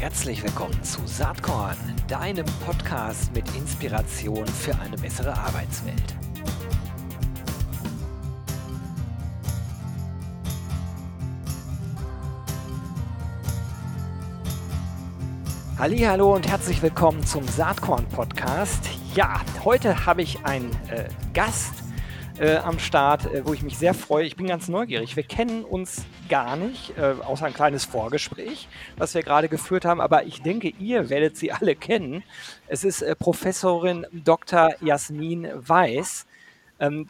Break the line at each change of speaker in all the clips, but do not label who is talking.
Herzlich willkommen zu Saatkorn, deinem Podcast mit Inspiration für eine bessere Arbeitswelt. Hallo und herzlich willkommen zum Saatkorn Podcast. Ja, heute habe ich einen äh, Gast äh, am Start, äh, wo ich mich sehr freue. Ich bin ganz neugierig. Wir kennen uns gar nicht, äh, außer ein kleines Vorgespräch, was wir gerade geführt haben. Aber ich denke, ihr werdet sie alle kennen. Es ist äh, Professorin Dr. Jasmin Weiß ähm,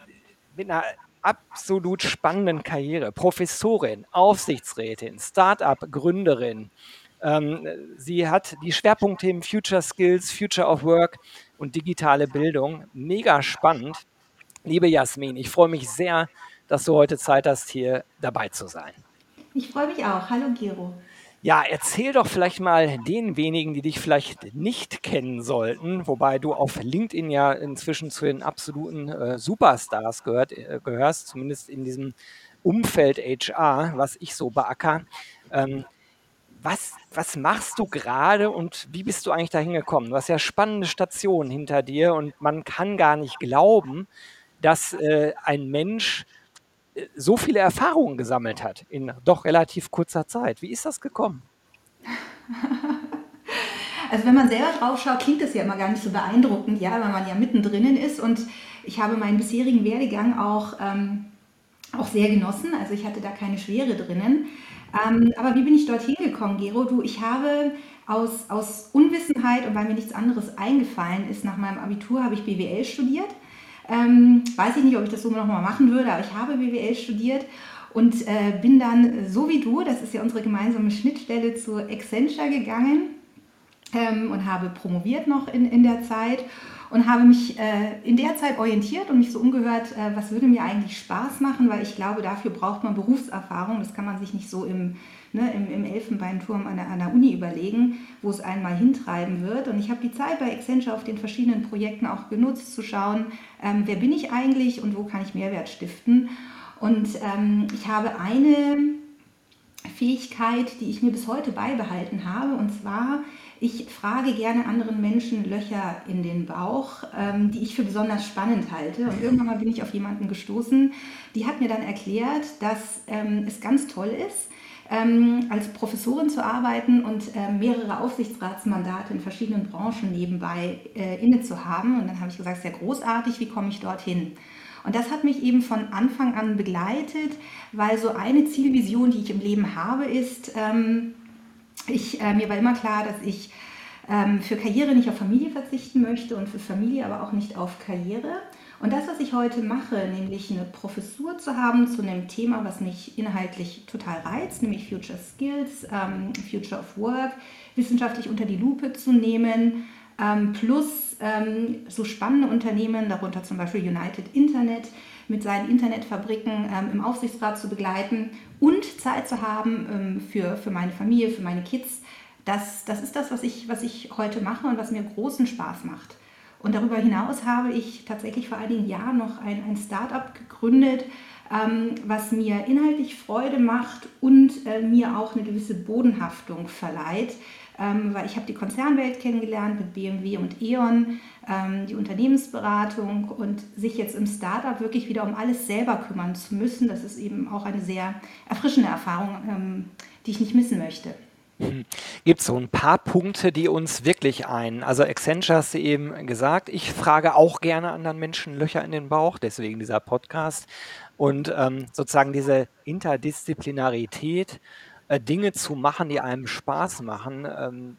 mit einer absolut spannenden Karriere. Professorin, Aufsichtsrätin, Start-up-Gründerin. Ähm, sie hat die Schwerpunktthemen Future Skills, Future of Work und digitale Bildung. Mega spannend. Liebe Jasmin, ich freue mich sehr, dass du heute Zeit hast, hier dabei zu sein.
Ich freue mich auch. Hallo Gero.
Ja, erzähl doch vielleicht mal den wenigen, die dich vielleicht nicht kennen sollten, wobei du auf LinkedIn ja inzwischen zu den absoluten äh, Superstars gehört, äh, gehörst, zumindest in diesem Umfeld HR, was ich so beacker. Ähm, was, was machst du gerade und wie bist du eigentlich dahin gekommen? Du hast ja spannende Stationen hinter dir und man kann gar nicht glauben, dass äh, ein Mensch so viele Erfahrungen gesammelt hat in doch relativ kurzer Zeit. Wie ist das gekommen?
Also wenn man selber drauf schaut, klingt das ja immer gar nicht so beeindruckend, ja, weil man ja mittendrin ist und ich habe meinen bisherigen Werdegang auch, ähm, auch sehr genossen, also ich hatte da keine Schwere drinnen. Ähm, aber wie bin ich dorthin gekommen, Gero? Du, ich habe aus, aus Unwissenheit und weil mir nichts anderes eingefallen ist, nach meinem Abitur habe ich BWL studiert ähm, weiß ich nicht, ob ich das so nochmal machen würde, aber ich habe BWL studiert und äh, bin dann so wie du, das ist ja unsere gemeinsame Schnittstelle zu Accenture gegangen ähm, und habe promoviert noch in, in der Zeit und habe mich äh, in der Zeit orientiert und mich so umgehört, äh, was würde mir eigentlich Spaß machen, weil ich glaube, dafür braucht man Berufserfahrung. Das kann man sich nicht so im ne, im, im Elfenbeinturm an der, an der Uni überlegen, wo es einmal hintreiben wird. Und ich habe die Zeit bei Accenture auf den verschiedenen Projekten auch genutzt, zu schauen, ähm, wer bin ich eigentlich und wo kann ich Mehrwert stiften. Und ähm, ich habe eine Fähigkeit, die ich mir bis heute beibehalten habe, und zwar, ich frage gerne anderen Menschen Löcher in den Bauch, ähm, die ich für besonders spannend halte. Und irgendwann mal bin ich auf jemanden gestoßen, die hat mir dann erklärt, dass ähm, es ganz toll ist, ähm, als Professorin zu arbeiten und äh, mehrere Aufsichtsratsmandate in verschiedenen Branchen nebenbei äh, inne zu haben. Und dann habe ich gesagt, sehr großartig, wie komme ich dorthin? Und das hat mich eben von Anfang an begleitet, weil so eine Zielvision, die ich im Leben habe, ist, ähm, ich, äh, mir war immer klar, dass ich ähm, für Karriere nicht auf Familie verzichten möchte und für Familie aber auch nicht auf Karriere. Und das, was ich heute mache, nämlich eine Professur zu haben zu einem Thema, was mich inhaltlich total reizt, nämlich Future Skills, ähm, Future of Work, wissenschaftlich unter die Lupe zu nehmen, ähm, plus ähm, so spannende Unternehmen, darunter zum Beispiel United Internet, mit seinen Internetfabriken ähm, im Aufsichtsrat zu begleiten und Zeit zu haben ähm, für, für meine Familie, für meine Kids. Das, das ist das, was ich, was ich heute mache und was mir großen Spaß macht. Und darüber hinaus habe ich tatsächlich vor einigen Jahren noch ein, ein Start-up gegründet, ähm, was mir inhaltlich Freude macht und äh, mir auch eine gewisse Bodenhaftung verleiht. Ähm, weil ich habe die Konzernwelt kennengelernt mit BMW und E.ON, ähm, die Unternehmensberatung und sich jetzt im Startup wirklich wieder um alles selber kümmern zu müssen, das ist eben auch eine sehr erfrischende Erfahrung, ähm, die ich nicht missen möchte.
Hm. Gibt es so ein paar Punkte, die uns wirklich ein? Also Accenture hast du eben gesagt, ich frage auch gerne anderen Menschen Löcher in den Bauch, deswegen dieser Podcast. Und ähm, sozusagen diese Interdisziplinarität, äh, Dinge zu machen, die einem Spaß machen. Ähm,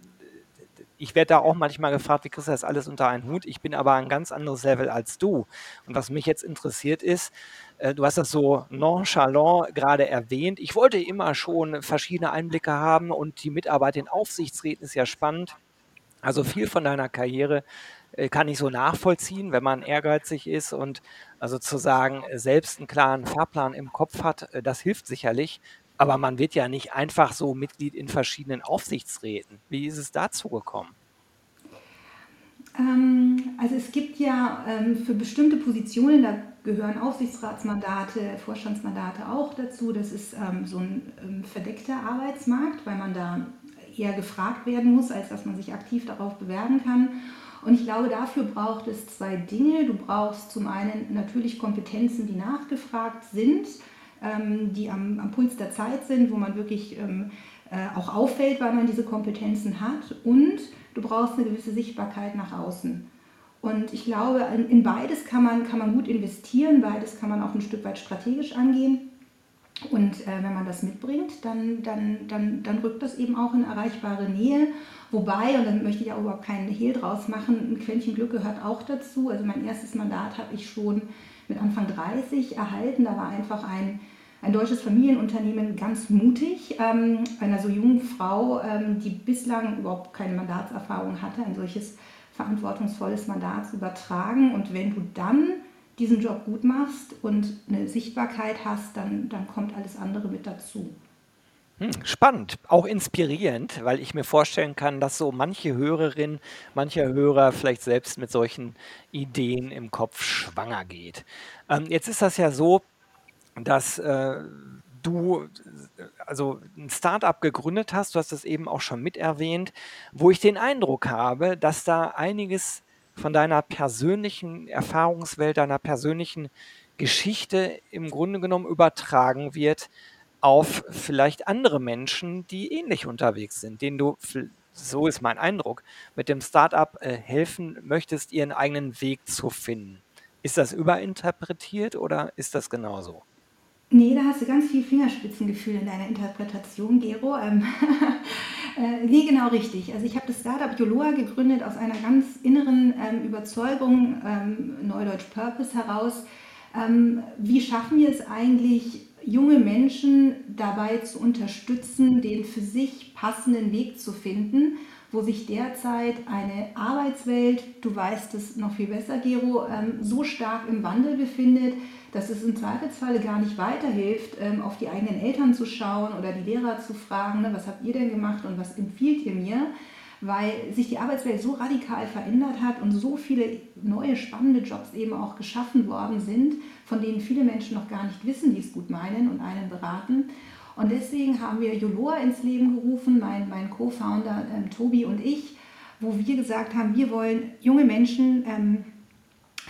ich werde da auch manchmal gefragt, wie kriegst du das alles unter einen Hut? Ich bin aber ein ganz anderes Level als du. Und was mich jetzt interessiert ist, äh, du hast das so nonchalant gerade erwähnt. Ich wollte immer schon verschiedene Einblicke haben und die Mitarbeit in Aufsichtsräten ist ja spannend. Also viel von deiner Karriere äh, kann ich so nachvollziehen, wenn man ehrgeizig ist und also zu sagen, selbst einen klaren Fahrplan im Kopf hat, das hilft sicherlich. Aber man wird ja nicht einfach so Mitglied in verschiedenen Aufsichtsräten. Wie ist es dazu gekommen?
Ähm, also es gibt ja ähm, für bestimmte Positionen, da gehören Aufsichtsratsmandate, Vorstandsmandate auch dazu. Das ist ähm, so ein verdeckter Arbeitsmarkt, weil man da eher gefragt werden muss, als dass man sich aktiv darauf bewerben kann. Und ich glaube, dafür braucht es zwei Dinge. Du brauchst zum einen natürlich Kompetenzen, die nachgefragt sind, die am, am, Puls der Zeit sind, wo man wirklich ähm, äh, auch auffällt, weil man diese Kompetenzen hat. Und du brauchst eine gewisse Sichtbarkeit nach außen. Und ich glaube, in beides kann man, kann man gut investieren, beides kann man auch ein Stück weit strategisch angehen. Und äh, wenn man das mitbringt, dann, dann, dann, dann rückt das eben auch in erreichbare Nähe. Wobei, und dann möchte ich auch überhaupt keinen Hehl draus machen, ein Quäntchen Glück gehört auch dazu. Also mein erstes Mandat habe ich schon mit Anfang 30 erhalten. Da war einfach ein, ein deutsches Familienunternehmen ganz mutig, ähm, einer so jungen Frau, ähm, die bislang überhaupt keine Mandatserfahrung hatte, ein solches verantwortungsvolles Mandat zu übertragen. Und wenn du dann diesen Job gut machst und eine Sichtbarkeit hast, dann, dann kommt alles andere mit dazu.
Hm, spannend, auch inspirierend, weil ich mir vorstellen kann, dass so manche Hörerin, mancher Hörer vielleicht selbst mit solchen Ideen im Kopf schwanger geht. Ähm, jetzt ist das ja so, dass äh, du also ein Startup gegründet hast, du hast das eben auch schon mit erwähnt, wo ich den Eindruck habe, dass da einiges von deiner persönlichen Erfahrungswelt, deiner persönlichen Geschichte im Grunde genommen übertragen wird auf vielleicht andere Menschen, die ähnlich unterwegs sind, denen du, so ist mein Eindruck, mit dem Startup äh, helfen möchtest, ihren eigenen Weg zu finden. Ist das überinterpretiert oder ist das genauso?
Nee, da hast du ganz viel Fingerspitzengefühl in deiner Interpretation, Gero. Ähm, äh, nee, genau richtig. Also ich habe das Startup Joloa gegründet aus einer ganz inneren ähm, Überzeugung, ähm, Neudeutsch Purpose heraus. Ähm, wie schaffen wir es eigentlich, junge Menschen dabei zu unterstützen, den für sich passenden Weg zu finden, wo sich derzeit eine Arbeitswelt, du weißt es noch viel besser, Gero, ähm, so stark im Wandel befindet, dass es im Zweifelsfalle gar nicht weiterhilft, ähm, auf die eigenen Eltern zu schauen oder die Lehrer zu fragen, ne, was habt ihr denn gemacht und was empfiehlt ihr mir? Weil sich die Arbeitswelt so radikal verändert hat und so viele neue spannende Jobs eben auch geschaffen worden sind, von denen viele Menschen noch gar nicht wissen, die es gut meinen und einen beraten. Und deswegen haben wir Joloa ins Leben gerufen, mein, mein Co-Founder ähm, Tobi und ich, wo wir gesagt haben, wir wollen junge Menschen ähm,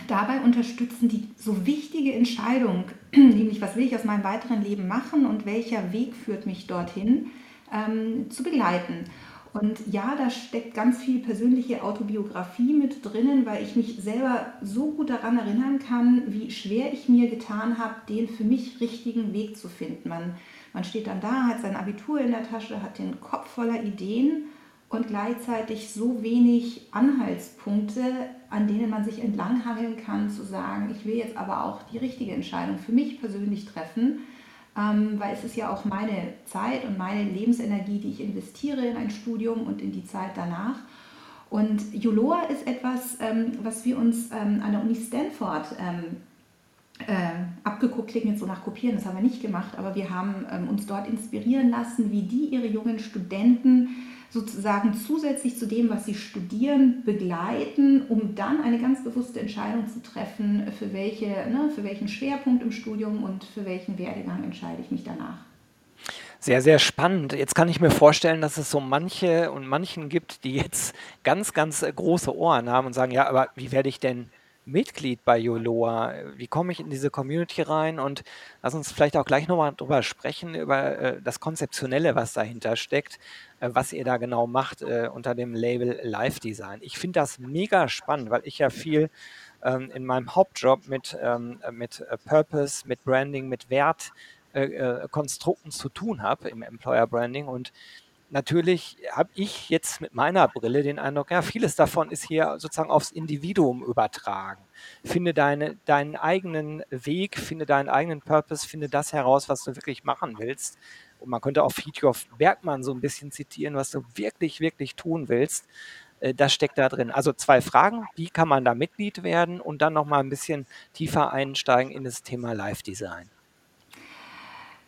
dabei unterstützen, die so wichtige Entscheidung, nämlich was will ich aus meinem weiteren Leben machen und welcher Weg führt mich dorthin, ähm, zu begleiten. Und ja, da steckt ganz viel persönliche Autobiografie mit drinnen, weil ich mich selber so gut daran erinnern kann, wie schwer ich mir getan habe, den für mich richtigen Weg zu finden. Man, man steht dann da, hat sein Abitur in der Tasche, hat den Kopf voller Ideen und gleichzeitig so wenig Anhaltspunkte, an denen man sich entlanghangeln kann, zu sagen, ich will jetzt aber auch die richtige Entscheidung für mich persönlich treffen, weil es ist ja auch meine Zeit und meine Lebensenergie, die ich investiere in ein Studium und in die Zeit danach. Und Juloa ist etwas, ähm, was wir uns ähm, an der Uni Stanford ähm, äh, abgeguckt, klingt jetzt so nach Kopieren, das haben wir nicht gemacht, aber wir haben ähm, uns dort inspirieren lassen, wie die ihre jungen Studenten sozusagen zusätzlich zu dem, was sie studieren, begleiten, um dann eine ganz bewusste Entscheidung zu treffen, für, welche, ne, für welchen Schwerpunkt im Studium und für welchen Werdegang entscheide ich mich danach.
Sehr, sehr spannend. Jetzt kann ich mir vorstellen, dass es so manche und manchen gibt, die jetzt ganz, ganz große Ohren haben und sagen, ja, aber wie werde ich denn Mitglied bei Yoloa? Wie komme ich in diese Community rein? Und lass uns vielleicht auch gleich nochmal drüber sprechen, über äh, das Konzeptionelle, was dahinter steckt, was ihr da genau macht äh, unter dem Label Live Design. Ich finde das mega spannend, weil ich ja viel ähm, in meinem Hauptjob mit, ähm, mit äh, Purpose, mit Branding, mit Wertkonstrukten äh, äh, zu tun habe im Employer Branding und natürlich habe ich jetzt mit meiner Brille den Eindruck, ja, vieles davon ist hier sozusagen aufs Individuum übertragen. Finde deine, deinen eigenen Weg, finde deinen eigenen Purpose, finde das heraus, was du wirklich machen willst. Und man könnte auch Friedhof Bergmann so ein bisschen zitieren, was du wirklich, wirklich tun willst. Äh, das steckt da drin. Also zwei Fragen. Wie kann man da Mitglied werden? Und dann nochmal ein bisschen tiefer einsteigen in das Thema Live-Design.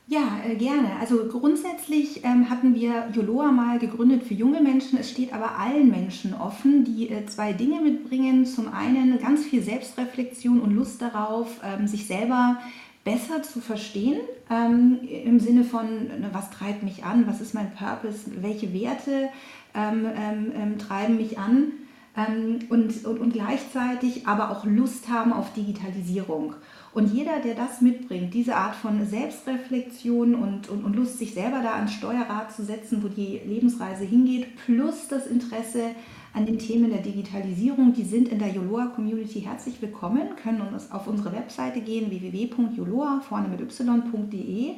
Ja, äh, gerne. Also grundsätzlich ähm, hatten wir Joloa mal gegründet für junge Menschen. Es steht aber allen Menschen offen, die äh, zwei Dinge mitbringen. Zum einen ganz viel Selbstreflexion und Lust darauf, ähm, sich selber besser zu verstehen, ähm, im Sinne von, ne, was treibt mich an, was ist mein Purpose, welche Werte ähm, ähm, ähm treiben mich an ähm, und, und, und gleichzeitig aber auch Lust haben auf Digitalisierung. Und jeder, der das mitbringt, diese Art von Selbstreflexion und, und, und Lust, sich selber da ans Steuerrad zu setzen, wo die Lebensreise hingeht, plus das Interesse an den Themen der Digitalisierung, die sind in der Yoloa Community herzlich willkommen, können uns auf unsere Webseite gehen, www.yoloa, vorne mit y.de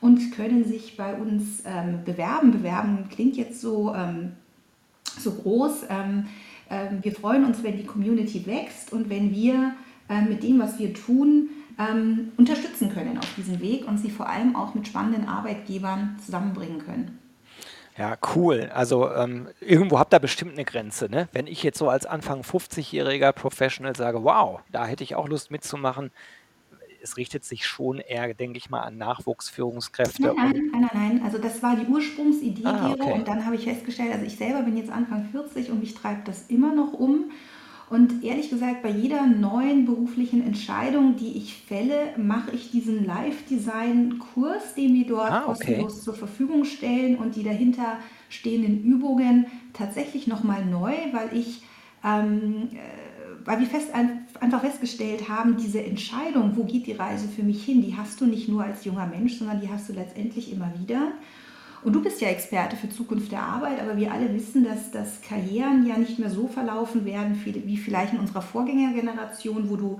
und können sich bei uns ähm, bewerben. Bewerben klingt jetzt so, ähm, so groß. Ähm, ähm wir freuen uns, wenn die Community wächst und wenn wir äh, mit dem, was wir tun, ähm, unterstützen können auf diesem Weg und sie vor allem auch mit spannenden Arbeitgebern zusammenbringen können.
Ja, cool. Also ähm, irgendwo habt ihr bestimmt eine Grenze. Ne? Wenn ich jetzt so als Anfang 50-jähriger Professional sage, wow, da hätte ich auch Lust mitzumachen, es richtet sich schon eher, denke ich mal, an Nachwuchsführungskräfte.
Nein, nein, nein, nein, nein. Also das war die Ursprungsidee, ah, okay. und dann habe ich festgestellt, also ich selber bin jetzt Anfang 40 und mich treibt das immer noch um. Und ehrlich gesagt, bei jeder neuen beruflichen Entscheidung, die ich fälle, mache ich diesen Live-Design-Kurs, den wir dort ah, okay. kostenlos zur Verfügung stellen und die dahinter stehenden Übungen tatsächlich nochmal neu, weil ich, ähm, äh, weil wir fest, einfach festgestellt haben, diese Entscheidung, wo geht die Reise für mich hin, die hast du nicht nur als junger Mensch, sondern die hast du letztendlich immer wieder. Und du bist ja Experte für Zukunft der Arbeit, aber wir alle wissen, dass, dass Karrieren ja nicht mehr so verlaufen werden wie vielleicht in unserer Vorgängergeneration, wo du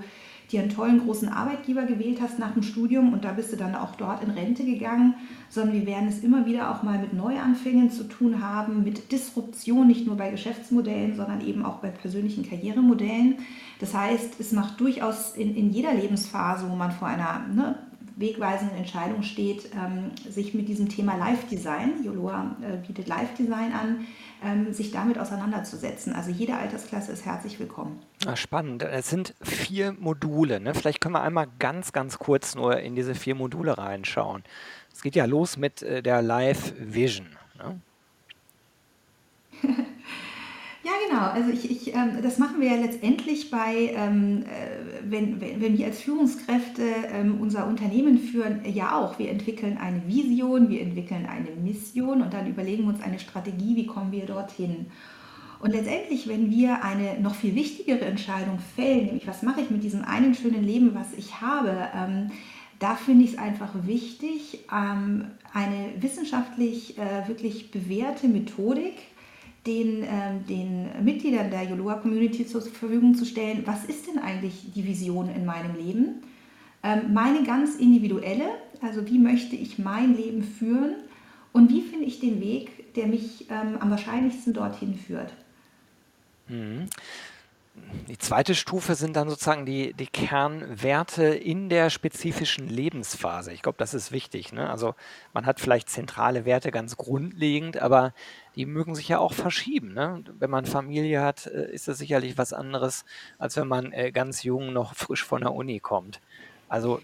dir einen tollen großen Arbeitgeber gewählt hast nach dem Studium und da bist du dann auch dort in Rente gegangen, sondern wir werden es immer wieder auch mal mit Neuanfängen zu tun haben, mit Disruption, nicht nur bei Geschäftsmodellen, sondern eben auch bei persönlichen Karrieremodellen. Das heißt, es macht durchaus in, in jeder Lebensphase, wo man vor einer ne, wegweisenden Entscheidung steht, ähm, sich mit diesem Thema Live-Design, Joloa äh, bietet Live-Design an, ähm, sich damit auseinanderzusetzen. Also jede Altersklasse ist herzlich willkommen.
Ah, spannend. Es sind vier Module. Ne? Vielleicht können wir einmal ganz, ganz kurz nur in diese vier Module reinschauen. Es geht ja los mit äh, der Live Vision. Ne?
Ja, genau. Also ich, ich, ähm, das machen wir ja letztendlich bei, ähm, äh, wenn, wenn, wenn wir als Führungskräfte ähm, unser Unternehmen führen, ja auch. Wir entwickeln eine Vision, wir entwickeln eine Mission und dann überlegen wir uns eine Strategie, wie kommen wir dorthin. Und letztendlich, wenn wir eine noch viel wichtigere Entscheidung fällen, nämlich was mache ich mit diesem einen schönen Leben, was ich habe, ähm, da finde ich es einfach wichtig, ähm, eine wissenschaftlich äh, wirklich bewährte Methodik, den, äh, den Mitgliedern der Yoloa Community zur Verfügung zu stellen, was ist denn eigentlich die Vision in meinem Leben? Ähm, meine ganz individuelle, also wie möchte ich mein Leben führen und wie finde ich den Weg, der mich ähm, am wahrscheinlichsten dorthin führt.
Mhm. Die zweite Stufe sind dann sozusagen die, die Kernwerte in der spezifischen Lebensphase. Ich glaube, das ist wichtig. Ne? Also man hat vielleicht zentrale Werte ganz grundlegend, aber die mögen sich ja auch verschieben. Ne? Wenn man Familie hat, äh, ist das sicherlich was anderes, als wenn man äh, ganz jung noch frisch von der Uni kommt. Also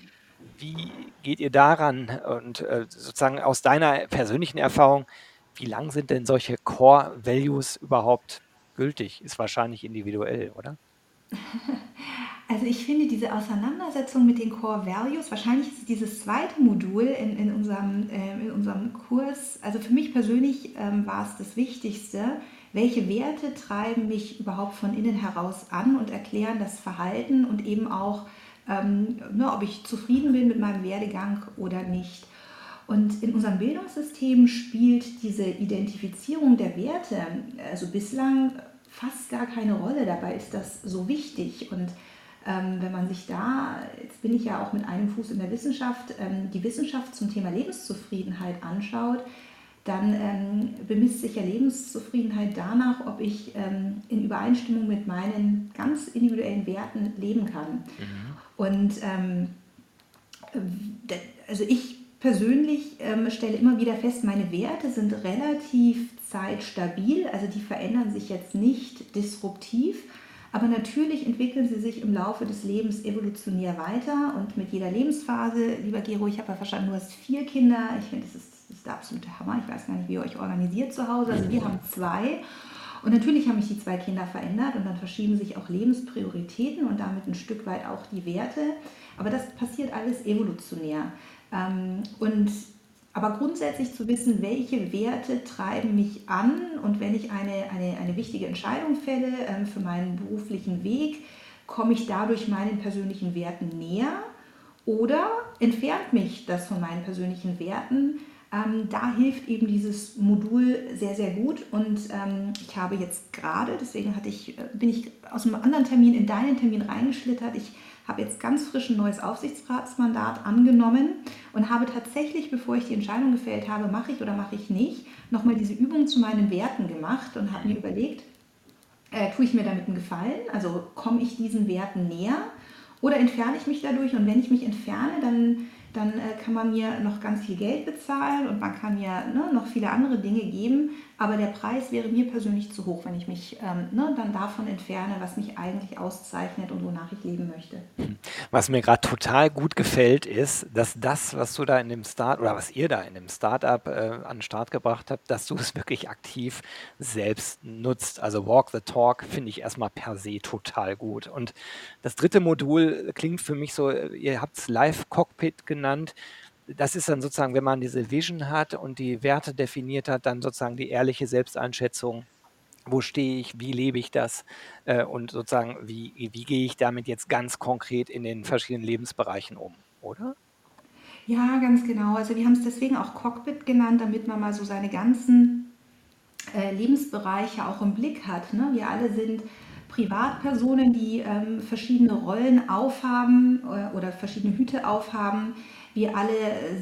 wie geht ihr daran und äh, sozusagen aus deiner persönlichen Erfahrung, wie lang sind denn solche Core Values überhaupt gültig, ist wahrscheinlich individuell, oder?
Also ich finde diese Auseinandersetzung mit den Core Values, wahrscheinlich ist dieses zweite Modul in, in, unserem, äh, in unserem Kurs, also für mich persönlich ähm, war es das Wichtigste, welche Werte treiben mich überhaupt von innen heraus an und erklären das Verhalten und eben auch, ähm, ne, ob ich zufrieden bin mit meinem Werdegang oder nicht. Und in unserem Bildungssystem spielt diese Identifizierung der Werte also bislang fast gar keine Rolle. Dabei ist das so wichtig. Und ähm, wenn man sich da, jetzt bin ich ja auch mit einem Fuß in der Wissenschaft, ähm, die Wissenschaft zum Thema Lebenszufriedenheit anschaut, dann ähm, bemisst sich ja Lebenszufriedenheit danach, ob ich ähm, in Übereinstimmung mit meinen ganz individuellen Werten leben kann. Mhm. Und ähm, also ich persönlich ähm, stelle immer wieder fest, meine Werte sind relativ zeitstabil, also die verändern sich jetzt nicht disruptiv, aber natürlich entwickeln sie sich im Laufe des Lebens evolutionär weiter und mit jeder Lebensphase, lieber Gero, ich habe ja verstanden, du hast vier Kinder, ich finde, das ist, das ist der absolute Hammer, ich weiß gar nicht, wie ihr euch organisiert zu Hause, also wir haben zwei. Und natürlich haben mich die zwei Kinder verändert und dann verschieben sich auch Lebensprioritäten und damit ein Stück weit auch die Werte. Aber das passiert alles evolutionär. Ähm, und aber grundsätzlich zu wissen, welche Werte treiben mich an und wenn ich eine, eine, eine wichtige Entscheidung fälle ähm, für meinen beruflichen Weg, komme ich dadurch meinen persönlichen Werten näher oder entfernt mich das von meinen persönlichen Werten? Ähm, da hilft eben dieses Modul sehr, sehr gut. Und ähm, ich habe jetzt gerade, deswegen hatte ich, äh, bin ich aus einem anderen Termin in deinen Termin reingeschlittert. Ich habe jetzt ganz frisch ein neues Aufsichtsratsmandat angenommen und habe tatsächlich, bevor ich die Entscheidung gefällt habe, mache ich oder mache ich nicht, nochmal diese Übung zu meinen Werten gemacht und habe mir überlegt, äh, tue ich mir damit einen Gefallen? Also komme ich diesen Werten näher oder entferne ich mich dadurch? Und wenn ich mich entferne, dann dann äh, kann man mir noch ganz viel Geld bezahlen und man kann mir ne, noch viele andere Dinge geben. Aber der Preis wäre mir persönlich zu hoch, wenn ich mich ähm, ne, dann davon entferne, was mich eigentlich auszeichnet und wonach ich leben möchte.
Was mir gerade total gut gefällt, ist, dass das, was du da in dem Start oder was ihr da in dem Startup äh, an den Start gebracht habt, dass du es wirklich aktiv selbst nutzt. Also Walk the Talk finde ich erstmal per se total gut. Und das dritte Modul klingt für mich so, ihr habt es Live Cockpit genannt das ist dann sozusagen, wenn man diese Vision hat und die Werte definiert hat, dann sozusagen die ehrliche Selbsteinschätzung. Wo stehe ich, wie lebe ich das äh, und sozusagen, wie, wie gehe ich damit jetzt ganz konkret in den verschiedenen Lebensbereichen um, oder?
Ja, ganz genau. Also wir haben es deswegen auch Cockpit genannt, damit man mal so seine ganzen äh, Lebensbereiche auch im Blick hat. Ne? Wir alle sind Privatpersonen, die ähm, verschiedene Rollen aufhaben äh, oder verschiedene Hüte aufhaben wir alle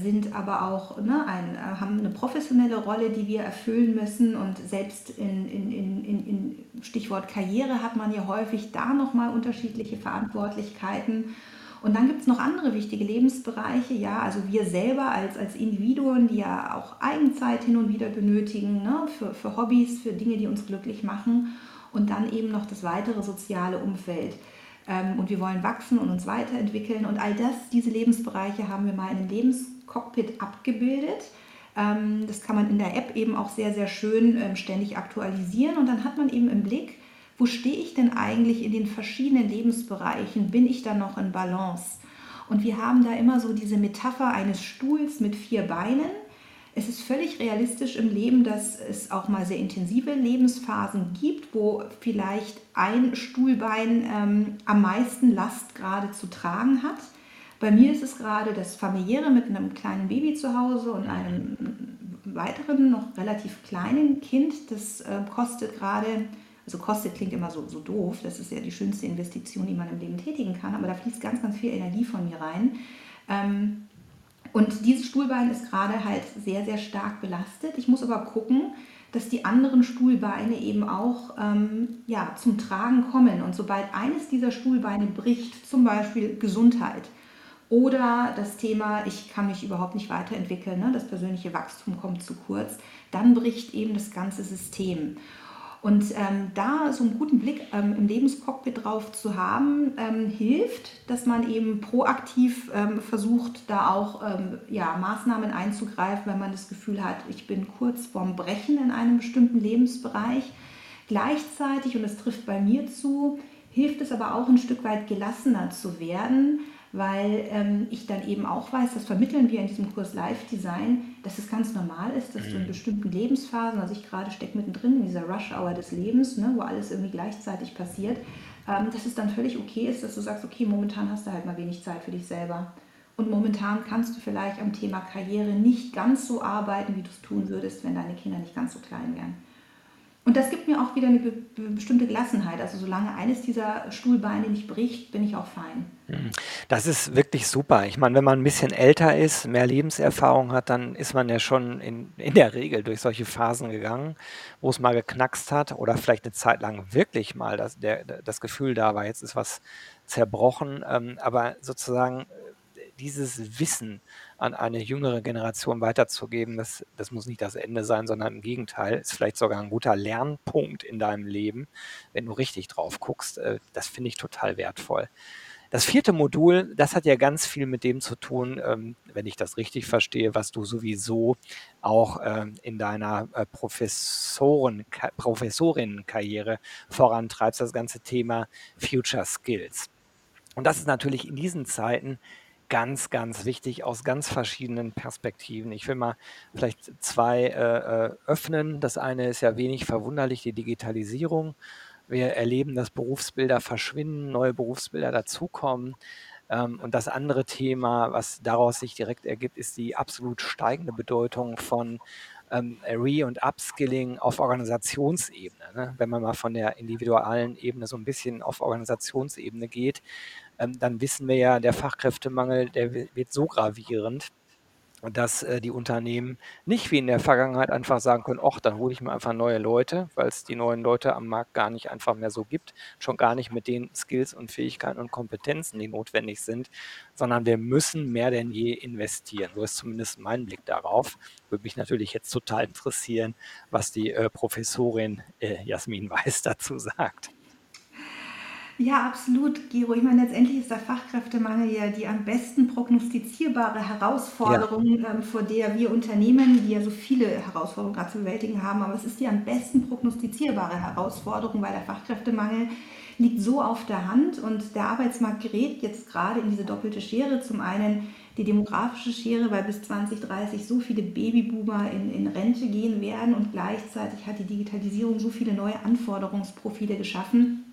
sind aber auch, ne, ein, haben eine professionelle Rolle, die wir erfüllen müssen. Und selbst in, in, in, in Stichwort Karriere hat man ja häufig da nochmal unterschiedliche Verantwortlichkeiten. Und dann gibt es noch andere wichtige Lebensbereiche, ja, also wir selber als, als Individuen, die ja auch Eigenzeit hin und wieder benötigen, ne, für, für Hobbys, für Dinge, die uns glücklich machen. Und dann eben noch das weitere soziale Umfeld und wir wollen wachsen und uns weiterentwickeln. Und all das, diese Lebensbereiche haben wir mal in einem Lebenscockpit abgebildet. Ähm, das kann man in der App eben auch sehr, sehr schön ähm, ständig aktualisieren. Und dann hat man eben im Blick, wo stehe ich denn eigentlich in den verschiedenen Lebensbereichen? Bin ich da noch in Balance? Und wir haben da immer so diese Metapher eines Stuhls mit vier Beinen es ist völlig realistisch im Leben, dass es auch mal sehr intensive Lebensphasen gibt, wo vielleicht ein Stuhlbein ähm, am meisten Last gerade zu tragen hat. Bei mir ist es gerade das familiäre mit einem kleinen Baby zu Hause und einem weiteren, noch relativ kleinen Kind. Das äh, kostet gerade, also kostet klingt immer so, so doof, das ist ja die schönste Investition, die man im Leben tätigen kann, aber da fließt ganz, ganz viel Energie von mir rein. Ähm, und dieses Stuhlbein ist gerade halt sehr, sehr stark belastet. Ich muss aber gucken, dass die anderen Stuhlbeine eben auch ähm, ja, zum Tragen kommen. Und sobald eines dieser Stuhlbeine bricht, zum Beispiel Gesundheit oder das Thema, ich kann mich überhaupt nicht weiterentwickeln, ne, das persönliche Wachstum kommt zu kurz, dann bricht eben das ganze System. Und ähm, da so einen guten Blick ähm, im Lebenscockpit drauf zu haben, ähm, hilft, dass man eben proaktiv ähm, versucht, da auch ähm, ja, Maßnahmen einzugreifen, wenn man das Gefühl hat, ich bin kurz vorm Brechen in einem bestimmten Lebensbereich. Gleichzeitig, und das trifft bei mir zu, hilft es aber auch ein Stück weit gelassener zu werden, weil ähm, ich dann eben auch weiß, das vermitteln wir in diesem Kurs Live Design, dass es ganz normal ist, dass du in mhm. bestimmten Lebensphasen, also ich gerade stecke mittendrin in dieser Rush-Hour des Lebens, ne, wo alles irgendwie gleichzeitig passiert, ähm, dass es dann völlig okay ist, dass du sagst, okay, momentan hast du halt mal wenig Zeit für dich selber. Und momentan kannst du vielleicht am Thema Karriere nicht ganz so arbeiten, wie du es tun würdest, wenn deine Kinder nicht ganz so klein wären. Und das gibt mir auch wieder eine bestimmte Gelassenheit. Also solange eines dieser Stuhlbeine nicht bricht, bin ich auch fein.
Mhm. Das ist wirklich super. Ich meine, wenn man ein bisschen älter ist, mehr Lebenserfahrung hat, dann ist man ja schon in, in der Regel durch solche Phasen gegangen, wo es mal geknackst hat oder vielleicht eine Zeit lang wirklich mal das, der, das Gefühl da war, jetzt ist was zerbrochen. Ähm, aber sozusagen dieses Wissen an eine jüngere Generation weiterzugeben, das, das muss nicht das Ende sein, sondern im Gegenteil, ist vielleicht sogar ein guter Lernpunkt in deinem Leben, wenn du richtig drauf guckst. Äh, das finde ich total wertvoll. Das vierte Modul, das hat ja ganz viel mit dem zu tun, ähm, wenn ich das richtig verstehe, was du sowieso auch ähm, in deiner äh, Professoren, Professorinnenkarriere vorantreibst, das ganze Thema Future Skills. Und das ist natürlich in diesen Zeiten ganz, ganz wichtig aus ganz verschiedenen Perspektiven. Ich will mal vielleicht zwei äh, äh, öffnen. Das eine ist ja wenig verwunderlich, die Digitalisierung. Wir erleben, dass Berufsbilder verschwinden, neue Berufsbilder dazukommen. Ähm, und das andere Thema, was daraus sich direkt ergibt, ist die absolut steigende Bedeutung von ähm, Re- und Upskilling auf Organisationsebene. Ne? Wenn man mal von der individualen Ebene so ein bisschen auf Organisationsebene geht, ähm, dann wissen wir ja, der Fachkräftemangel, der wird so gravierend, dass äh, die Unternehmen nicht wie in der Vergangenheit einfach sagen können, ach, dann hole ich mir einfach neue Leute, weil es die neuen Leute am Markt gar nicht einfach mehr so gibt, schon gar nicht mit den Skills und Fähigkeiten und Kompetenzen, die notwendig sind, sondern wir müssen mehr denn je investieren. So ist zumindest mein Blick darauf. Würde mich natürlich jetzt total interessieren, was die äh, Professorin äh, Jasmin Weiß dazu sagt.
Ja, absolut, Gero. Ich meine, letztendlich ist der Fachkräftemangel ja die am besten prognostizierbare Herausforderung, ja. ähm, vor der wir Unternehmen, die ja so viele Herausforderungen gerade zu bewältigen haben, aber es ist die am besten prognostizierbare Herausforderung, weil der Fachkräftemangel liegt so auf der Hand und der Arbeitsmarkt gerät jetzt gerade in diese doppelte Schere. Zum einen die demografische Schere, weil bis 2030 so viele Babyboomer in, in Rente gehen werden und gleichzeitig hat die Digitalisierung so viele neue Anforderungsprofile geschaffen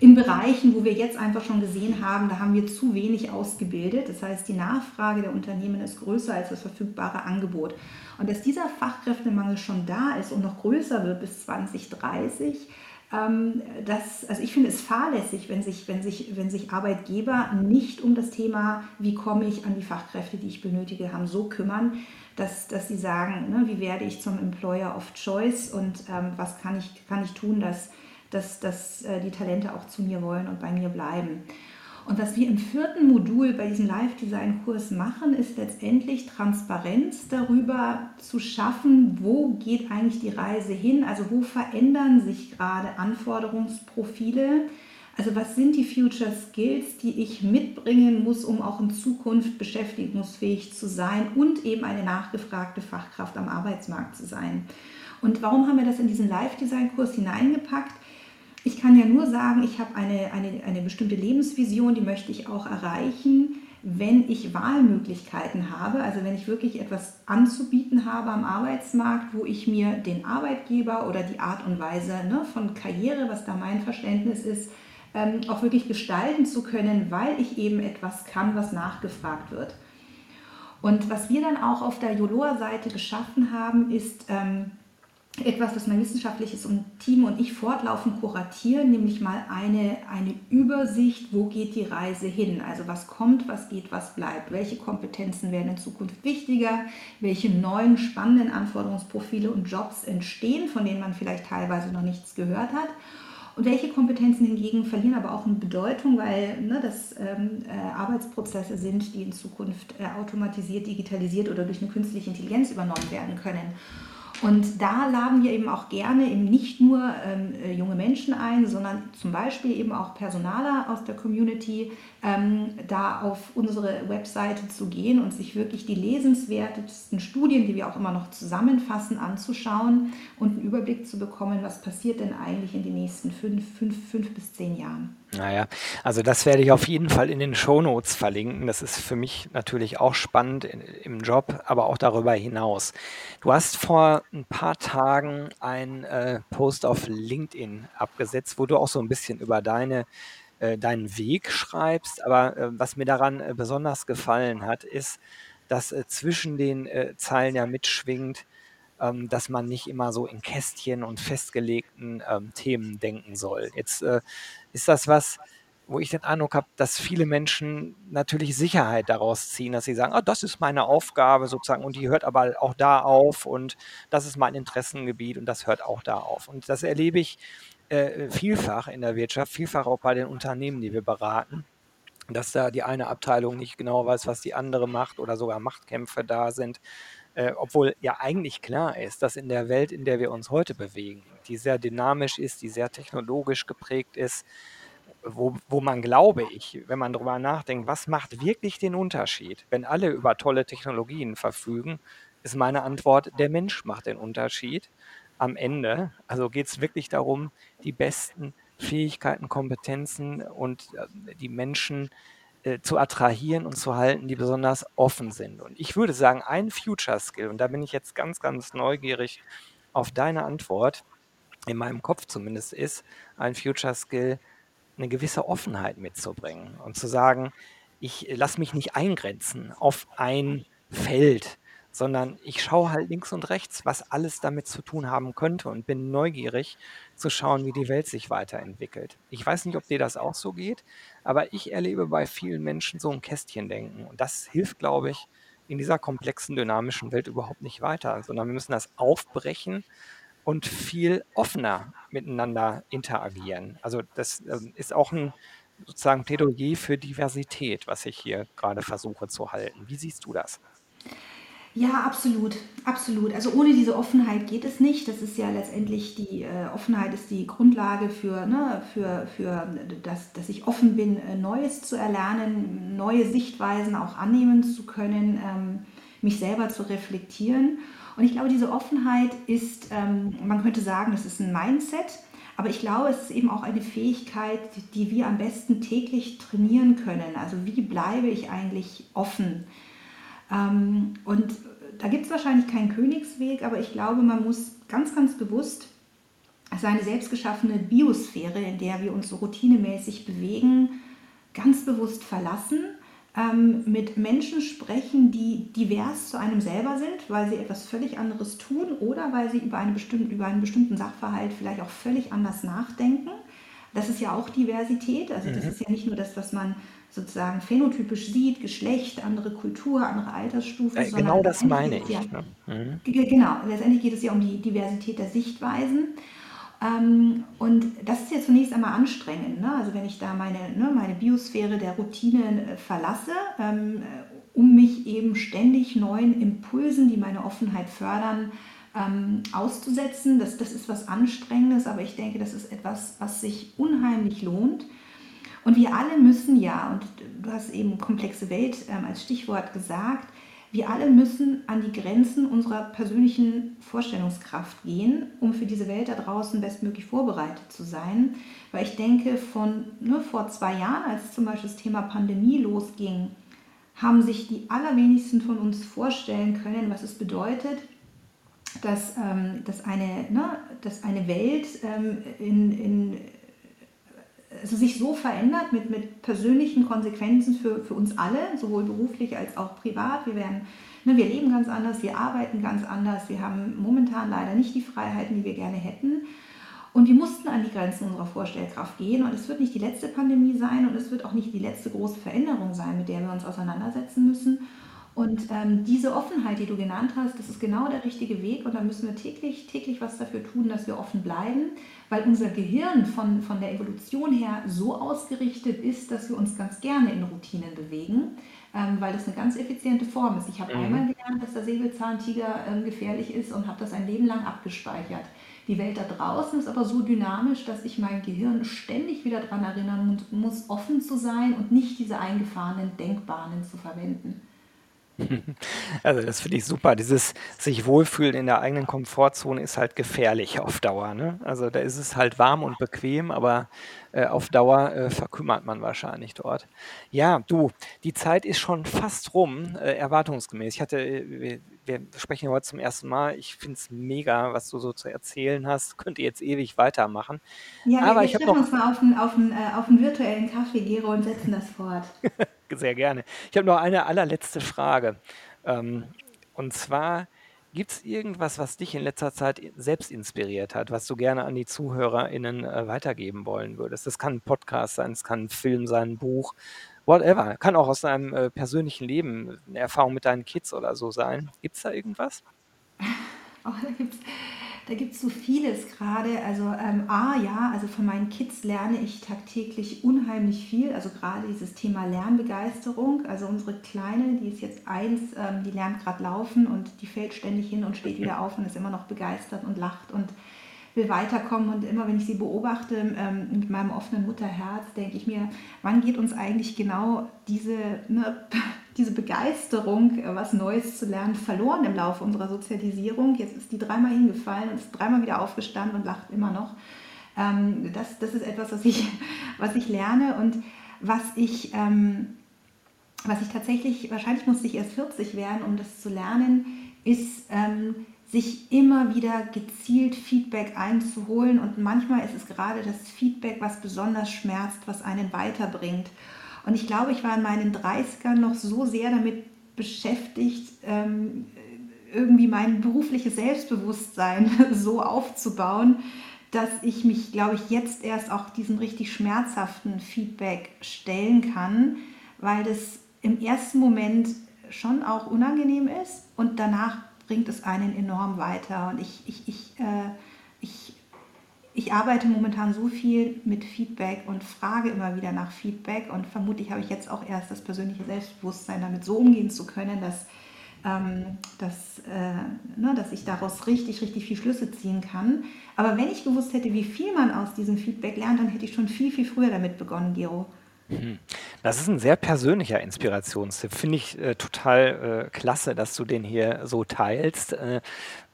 in Bereichen, wo wir jetzt einfach schon gesehen haben, da haben wir zu wenig ausgebildet. Das heißt, die Nachfrage der Unternehmen ist größer als das verfügbare Angebot. Und dass dieser Fachkräftemangel schon da ist und noch größer wird bis 2030, ähm, das, also ich finde es fahrlässig, wenn sich, wenn, sich, wenn sich Arbeitgeber nicht um das Thema, wie komme ich an die Fachkräfte, die ich benötige, haben, so kümmern, dass, dass sie sagen, ne, wie werde ich zum Employer of Choice und ähm, was kann ich, kann ich tun, dass dass, dass äh, die Talente auch zu mir wollen und bei mir bleiben. Und was wir im vierten Modul bei diesem Live-Design-Kurs machen, ist letztendlich Transparenz darüber zu schaffen, wo geht eigentlich die Reise hin, also wo verändern sich gerade Anforderungsprofile, also was sind die Future Skills, die ich mitbringen muss, um auch in Zukunft beschäftigungsfähig zu sein und eben eine nachgefragte Fachkraft am Arbeitsmarkt zu sein. Und warum haben wir das in diesen Live-Design-Kurs hineingepackt? Ich kann ja nur sagen, ich habe eine, eine, eine bestimmte Lebensvision, die möchte ich auch erreichen, wenn ich Wahlmöglichkeiten habe, also wenn ich wirklich etwas anzubieten habe am Arbeitsmarkt, wo ich mir den Arbeitgeber oder die Art und Weise ne, von Karriere, was da mein Verständnis ist, ähm, auch wirklich gestalten zu können, weil ich eben etwas kann, was nachgefragt wird. Und was wir dann auch auf der Joloa-Seite geschaffen haben, ist ähm, etwas, das mein wissenschaftliches Team und ich fortlaufend kuratieren, nämlich mal eine, eine Übersicht, wo geht die Reise hin? Also was kommt, was geht, was bleibt? Welche Kompetenzen werden in Zukunft wichtiger? Welche neuen spannenden Anforderungsprofile und Jobs entstehen, von denen man vielleicht teilweise noch nichts gehört hat? Und welche Kompetenzen hingegen verlieren aber auch eine Bedeutung, weil ne, das ähm, äh, Arbeitsprozesse sind, die in Zukunft äh, automatisiert, digitalisiert oder durch eine künstliche Intelligenz übernommen werden können. Und da laden wir eben auch gerne eben nicht nur ähm, äh, junge Menschen ein, sondern zum Beispiel eben auch Personaler aus der Community, ähm, da auf unsere Webseite zu gehen und sich wirklich die lesenswertesten Studien, die wir auch immer noch zusammenfassen, anzuschauen und einen Überblick zu bekommen, was passiert denn eigentlich in den nächsten fünf, fünf, fünf bis zehn Jahren.
Naja, also das werde ich auf jeden Fall in den Shownotes verlinken. Das ist für mich natürlich auch spannend im Job, aber auch darüber hinaus. Du hast vor ein paar Tagen einen äh, Post auf LinkedIn abgesetzt, wo du auch so ein bisschen über deine, äh, deinen Weg schreibst. Aber äh, was mir daran äh, besonders gefallen hat, ist, dass äh, zwischen den äh, Zeilen ja mitschwingt, ähm, dass man nicht immer so in Kästchen und festgelegten ähm, Themen denken soll. Jetzt ist das was, wo ich den Eindruck habe, dass viele Menschen natürlich Sicherheit daraus ziehen, dass sie sagen, oh, das ist meine Aufgabe sozusagen und die hört aber auch da auf und das ist mein Interessengebiet und das hört auch da auf. Und das erlebe ich äh, vielfach in der Wirtschaft, vielfach auch bei den Unternehmen, die wir beraten, dass da die eine Abteilung nicht genau weiß, was die andere macht oder sogar Machtkämpfe da sind. Äh, obwohl ja eigentlich klar ist, dass in der Welt, in der wir uns heute bewegen, die sehr dynamisch ist, die sehr technologisch geprägt ist, wo, wo man, glaube ich, wenn man darüber nachdenkt, was macht wirklich den Unterschied, wenn alle über tolle Technologien verfügen, ist meine Antwort, der Mensch macht den Unterschied am Ende. Also geht es wirklich darum, die besten Fähigkeiten, Kompetenzen und äh, die Menschen äh, zu attrahieren und zu halten, die besonders offen sind. Und ich würde sagen, ein Future Skill, und da bin ich jetzt ganz, ganz neugierig auf deine Antwort, in meinem Kopf zumindest ist, ein Future Skill, eine gewisse Offenheit mitzubringen und zu sagen, ich lasse mich nicht eingrenzen auf ein Feld, sondern ich schaue halt links und rechts, was alles damit zu tun haben könnte und bin neugierig zu schauen, wie die Welt sich weiterentwickelt. Ich weiß nicht, ob dir das auch so geht, aber ich erlebe bei vielen Menschen so ein Kästchendenken und das hilft, glaube ich, in dieser komplexen, dynamischen Welt überhaupt nicht weiter, sondern wir müssen das aufbrechen und viel offener miteinander interagieren. Also das ähm, ist auch ein sozusagen Plädoyer für Diversität, was ich hier gerade versuche zu halten. Wie siehst du das?
Ja, absolut, absolut. Also ohne diese Offenheit geht es nicht. Das ist ja letztendlich die äh, Offenheit ist die Grundlage für, ne, für, für das, dass ich offen bin, äh, Neues zu erlernen, neue Sichtweisen auch annehmen zu können, ähm, mich selber zu reflektieren. Und ich glaube, diese Offenheit ist, ähm, man könnte sagen, das ist ein Mindset, aber ich glaube, es ist eben auch eine Fähigkeit, die wir am besten täglich trainieren können. Also wie bleibe ich eigentlich offen? Ähm, und da gibt es wahrscheinlich keinen Königsweg, aber ich glaube, man muss ganz, ganz bewusst seine selbstgeschaffene Biosphäre, in der wir uns so routinemäßig bewegen, ganz bewusst verlassen, ähm, mit Menschen sprechen, die divers zu einem selber sind, weil sie etwas völlig anderes tun oder weil sie über, eine bestimmte, über einen bestimmten Sachverhalt vielleicht auch völlig anders nachdenken. Das ist ja auch Diversität. Also das mhm. ist ja nicht nur das, was man sozusagen phänotypisch sieht, Geschlecht, andere Kultur, andere Altersstufe.
Äh, genau das meine ich. Ja,
ne? mhm. Genau, letztendlich geht es ja um die Diversität der Sichtweisen. Ähm, und das ist ja zunächst einmal anstrengend. Ne? Also wenn ich da meine, ne, meine Biosphäre der Routine äh, verlasse, ähm, äh, um mich eben ständig neuen Impulsen, die meine Offenheit fördern, ähm, auszusetzen. Das, das ist was Anstrengendes, aber ich denke, das ist etwas, was sich unheimlich lohnt. Und wir alle müssen ja, und du hast eben komplexe Welt ähm, als Stichwort gesagt, wir alle müssen an die Grenzen unserer persönlichen Vorstellungskraft gehen, um für diese Welt da draußen bestmöglich vorbereitet zu sein. Weil ich denke, von nur vor zwei Jahren, als zum Beispiel das Thema Pandemie losging, haben sich die allerwenigsten von uns vorstellen können, was es bedeutet, dass, ähm, dass, eine, ne, dass eine Welt ähm, in, in also sich so verändert mit, mit persönlichen Konsequenzen für, für uns alle, sowohl beruflich als auch privat. Wir, werden, ne, wir leben ganz anders, wir arbeiten ganz anders, wir haben momentan leider nicht die Freiheiten, die wir gerne hätten. Und wir mussten an die Grenzen unserer Vorstellkraft gehen. Und es wird nicht die letzte Pandemie sein und es wird auch nicht die letzte große Veränderung sein, mit der wir uns auseinandersetzen müssen. Und ähm, diese Offenheit, die du genannt hast, das ist genau der richtige Weg und da müssen wir täglich, täglich was dafür tun, dass wir offen bleiben, weil unser Gehirn von, von der Evolution her so ausgerichtet ist, dass wir uns ganz gerne in Routinen bewegen, ähm, weil das eine ganz effiziente Form ist. Ich habe mhm. einmal gelernt, dass der Säbelzahntiger ähm, gefährlich ist und habe das ein Leben lang abgespeichert. Die Welt da draußen ist aber so dynamisch, dass ich mein Gehirn ständig wieder daran erinnern muss, offen zu sein und nicht diese eingefahrenen Denkbahnen zu verwenden.
Also das finde ich super. Dieses sich wohlfühlen in der eigenen Komfortzone ist halt gefährlich auf Dauer. Ne? Also da ist es halt warm und bequem, aber äh, auf Dauer äh, verkümmert man wahrscheinlich dort. Ja, du, die Zeit ist schon fast rum, äh, erwartungsgemäß. Ich hatte, äh, wir, wir sprechen heute zum ersten Mal. Ich finde es mega, was du so zu erzählen hast. Könnt ihr jetzt ewig weitermachen.
Ja, aber wir, wir ich treffen noch uns mal auf einen, auf, einen, äh, auf einen virtuellen Kaffee, Gero, und setzen das fort.
Sehr gerne. Ich habe noch eine allerletzte Frage. Ähm, und zwar, gibt es irgendwas, was dich in letzter Zeit selbst inspiriert hat, was du gerne an die ZuhörerInnen äh, weitergeben wollen würdest? Das kann ein Podcast sein, es kann ein Film sein, ein Buch, whatever. Kann auch aus deinem äh, persönlichen Leben eine Erfahrung mit deinen Kids oder so sein. Gibt es da irgendwas?
Oh, da gibt es da gibt es so vieles gerade. Also ähm, A, ja, also von meinen Kids lerne ich tagtäglich unheimlich viel. Also gerade dieses Thema Lernbegeisterung. Also unsere Kleine, die ist jetzt eins, ähm, die lernt gerade laufen und die fällt ständig hin und steht wieder auf und ist immer noch begeistert und lacht und will weiterkommen. Und immer wenn ich sie beobachte ähm, mit meinem offenen Mutterherz, denke ich mir, wann geht uns eigentlich genau diese, ne, diese Begeisterung, was Neues zu lernen, verloren im Laufe unserer Sozialisierung. Jetzt ist die dreimal hingefallen und ist dreimal wieder aufgestanden und lacht immer noch. Ähm, das, das ist etwas, was ich, was ich lerne und was ich, ähm, was ich tatsächlich, wahrscheinlich musste ich erst 40 werden, um das zu lernen, ist ähm, sich immer wieder gezielt Feedback einzuholen. Und manchmal ist es gerade das Feedback, was besonders schmerzt, was einen weiterbringt. Und ich glaube, ich war in meinen 30ern noch so sehr damit beschäftigt, ähm, irgendwie mein berufliches Selbstbewusstsein so aufzubauen, dass ich mich, glaube ich, jetzt erst auch diesem richtig schmerzhaften Feedback stellen kann, weil das im ersten Moment schon auch unangenehm ist und danach bringt es einen enorm weiter. Und ich, ich, ich, äh, ich, ich arbeite momentan so viel mit Feedback und frage immer wieder nach Feedback und vermutlich habe ich jetzt auch erst das persönliche Selbstbewusstsein, damit so umgehen zu können, dass ähm, dass, äh, ne, dass ich daraus richtig, richtig viel Schlüsse ziehen kann. Aber wenn ich gewusst hätte, wie viel man aus diesem Feedback lernt, dann hätte ich schon viel, viel früher damit begonnen, Gero.
Mhm. Das ist ein sehr persönlicher Inspirationstipp. Finde ich äh, total äh, klasse, dass du den hier so teilst. Äh,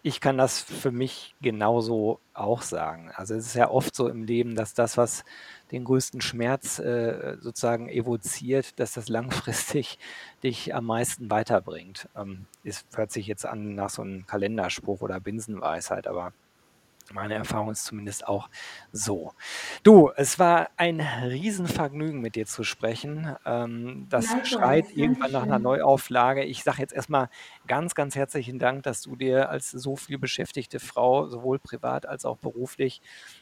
ich kann das für mich genauso auch sagen. Also es ist ja oft so im Leben, dass das, was den größten Schmerz äh, sozusagen evoziert, dass das langfristig dich am meisten weiterbringt. Ähm, es hört sich jetzt an nach so einem Kalenderspruch oder Binsenweisheit, aber meine Erfahrung ist zumindest auch so. Du, es war ein Riesenvergnügen, mit dir zu sprechen. Ähm, das
Likewise,
schreit irgendwann nach einer
Dankeschön.
Neuauflage. Ich sage jetzt erstmal ganz, ganz herzlichen Dank, dass du dir als so viel beschäftigte Frau, sowohl privat als auch beruflich,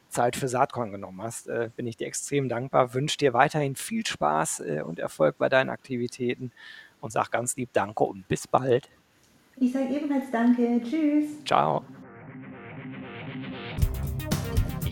Zeit für Saatkorn genommen hast. Äh, bin ich dir extrem dankbar. Wünsche dir weiterhin viel Spaß äh, und Erfolg bei deinen Aktivitäten und sag ganz lieb Danke und bis bald.
Ich sage ebenfalls Danke. Tschüss.
Ciao.